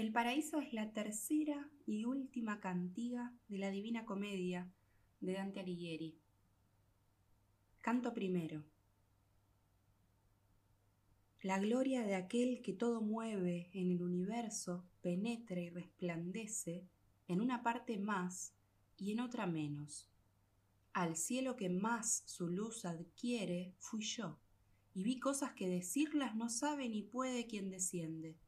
El paraíso es la tercera y última cantiga de la Divina Comedia de Dante Alighieri. Canto primero. La gloria de aquel que todo mueve en el universo penetra y resplandece en una parte más y en otra menos. Al cielo que más su luz adquiere fui yo, y vi cosas que decirlas no sabe ni puede quien desciende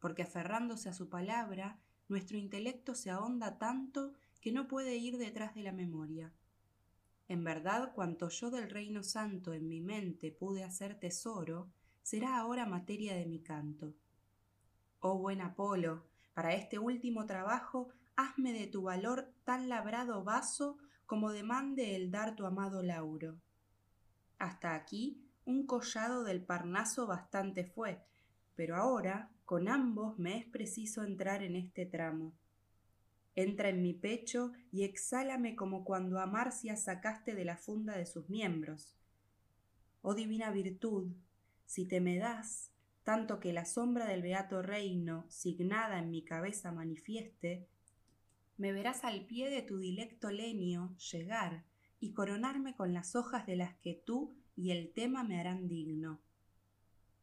porque aferrándose a su palabra, nuestro intelecto se ahonda tanto que no puede ir detrás de la memoria. En verdad, cuanto yo del reino santo en mi mente pude hacer tesoro, será ahora materia de mi canto. Oh buen Apolo, para este último trabajo, hazme de tu valor tan labrado vaso como demande el dar tu amado Lauro. Hasta aquí un collado del Parnaso bastante fue, pero ahora con ambos me es preciso entrar en este tramo. Entra en mi pecho y exhálame como cuando a Marcia sacaste de la funda de sus miembros. Oh divina virtud, si te me das, tanto que la sombra del beato reino, signada en mi cabeza manifieste, me verás al pie de tu dilecto lenio llegar y coronarme con las hojas de las que tú y el tema me harán digno.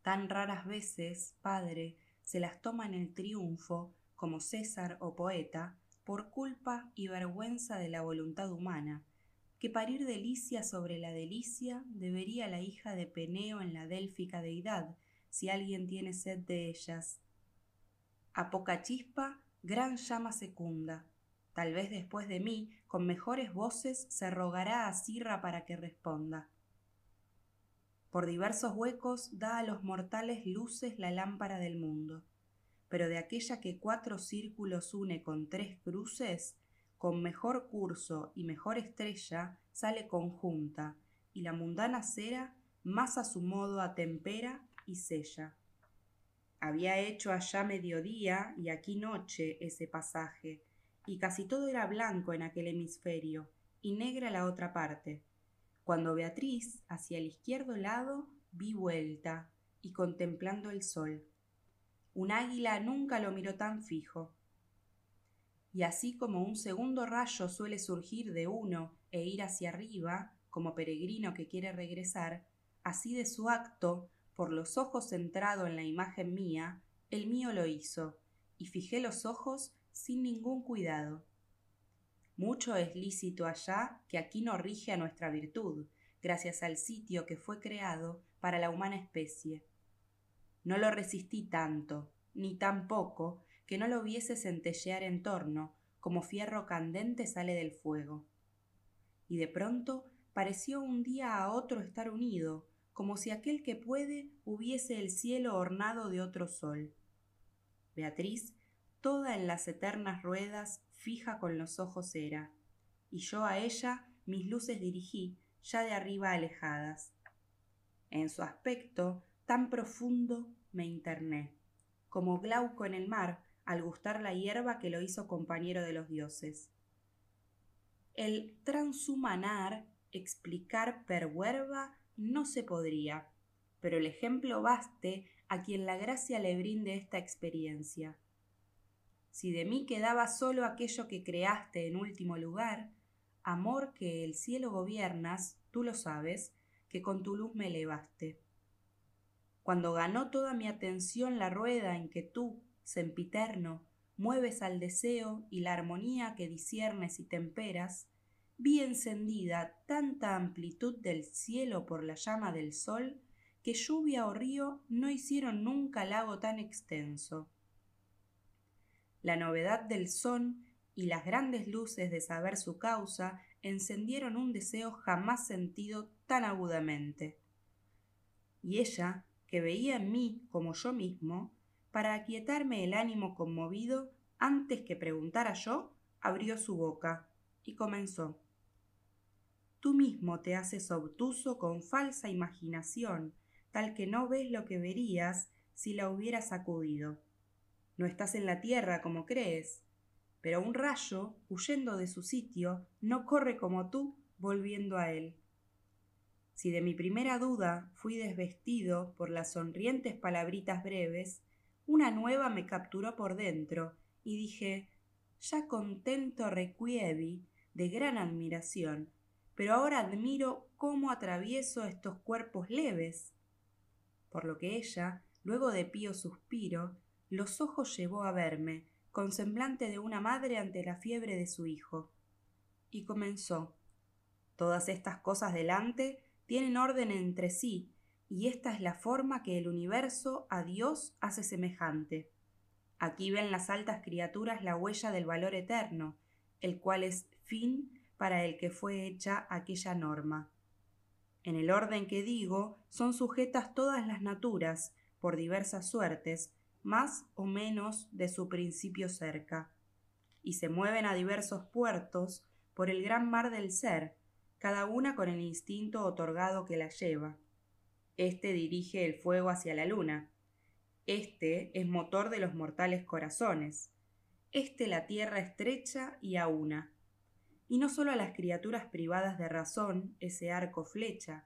Tan raras veces, Padre, se las toma en el triunfo, como César o poeta, por culpa y vergüenza de la voluntad humana, que parir delicia sobre la delicia debería la hija de Peneo en la délfica deidad, si alguien tiene sed de ellas. A poca chispa, gran llama secunda. Tal vez después de mí, con mejores voces, se rogará a Sirra para que responda. Por diversos huecos da a los mortales luces la lámpara del mundo, pero de aquella que cuatro círculos une con tres cruces, con mejor curso y mejor estrella sale conjunta, y la mundana cera más a su modo atempera y sella. Había hecho allá mediodía y aquí noche ese pasaje, y casi todo era blanco en aquel hemisferio, y negra la otra parte, cuando Beatriz, hacia el izquierdo lado, vi vuelta y contemplando el sol. Un águila nunca lo miró tan fijo. Y así como un segundo rayo suele surgir de uno e ir hacia arriba, como peregrino que quiere regresar, así de su acto, por los ojos centrado en la imagen mía, el mío lo hizo, y fijé los ojos sin ningún cuidado. Mucho es lícito allá que aquí no rige a nuestra virtud, gracias al sitio que fue creado para la humana especie. No lo resistí tanto, ni tan poco, que no lo viese centellear en torno, como fierro candente sale del fuego. Y de pronto pareció un día a otro estar unido, como si aquel que puede hubiese el cielo ornado de otro sol. Beatriz, toda en las eternas ruedas, fija con los ojos era, y yo a ella mis luces dirigí, ya de arriba alejadas. En su aspecto tan profundo me interné, como Glauco en el mar al gustar la hierba que lo hizo compañero de los dioses. El transhumanar, explicar per huerva, no se podría, pero el ejemplo baste a quien la gracia le brinde esta experiencia si de mí quedaba solo aquello que creaste en último lugar, amor que el cielo gobiernas, tú lo sabes, que con tu luz me elevaste. Cuando ganó toda mi atención la rueda en que tú, sempiterno, mueves al deseo y la armonía que disiernes y temperas, vi encendida tanta amplitud del cielo por la llama del sol, que lluvia o río no hicieron nunca lago tan extenso la novedad del son y las grandes luces de saber su causa encendieron un deseo jamás sentido tan agudamente. Y ella, que veía en mí como yo mismo, para aquietarme el ánimo conmovido, antes que preguntara yo, abrió su boca y comenzó. Tú mismo te haces obtuso con falsa imaginación, tal que no ves lo que verías si la hubieras sacudido no estás en la tierra como crees, pero un rayo, huyendo de su sitio, no corre como tú, volviendo a él. Si de mi primera duda fui desvestido por las sonrientes palabritas breves, una nueva me capturó por dentro, y dije, ya contento requievi, de gran admiración, pero ahora admiro cómo atravieso estos cuerpos leves. Por lo que ella, luego de pío suspiro, los ojos llevó a verme, con semblante de una madre ante la fiebre de su hijo. Y comenzó. Todas estas cosas delante tienen orden entre sí, y esta es la forma que el universo a Dios hace semejante. Aquí ven las altas criaturas la huella del valor eterno, el cual es fin para el que fue hecha aquella norma. En el orden que digo, son sujetas todas las naturas, por diversas suertes, más o menos de su principio cerca, y se mueven a diversos puertos por el gran mar del ser, cada una con el instinto otorgado que la lleva. Este dirige el fuego hacia la luna. Este es motor de los mortales corazones. Este la tierra estrecha y a una. Y no solo a las criaturas privadas de razón ese arco flecha,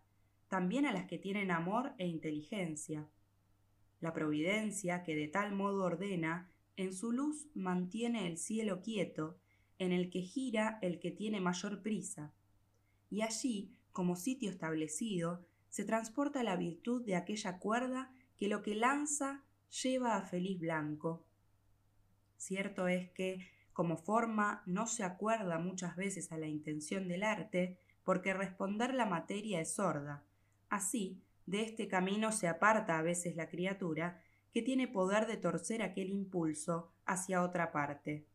también a las que tienen amor e inteligencia. La providencia, que de tal modo ordena, en su luz mantiene el cielo quieto, en el que gira el que tiene mayor prisa. Y allí, como sitio establecido, se transporta la virtud de aquella cuerda que lo que lanza lleva a feliz blanco. Cierto es que, como forma, no se acuerda muchas veces a la intención del arte, porque responder la materia es sorda. Así, de este camino se aparta a veces la criatura, que tiene poder de torcer aquel impulso hacia otra parte.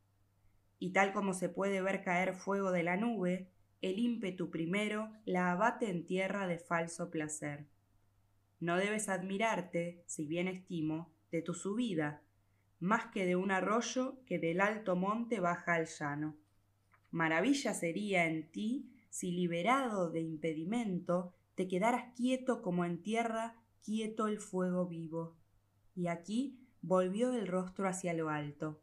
Y tal como se puede ver caer fuego de la nube, el ímpetu primero la abate en tierra de falso placer. No debes admirarte, si bien estimo, de tu subida, más que de un arroyo que del alto monte baja al llano. Maravilla sería en ti si liberado de impedimento te quedaras quieto como en tierra quieto el fuego vivo. Y aquí volvió el rostro hacia lo alto.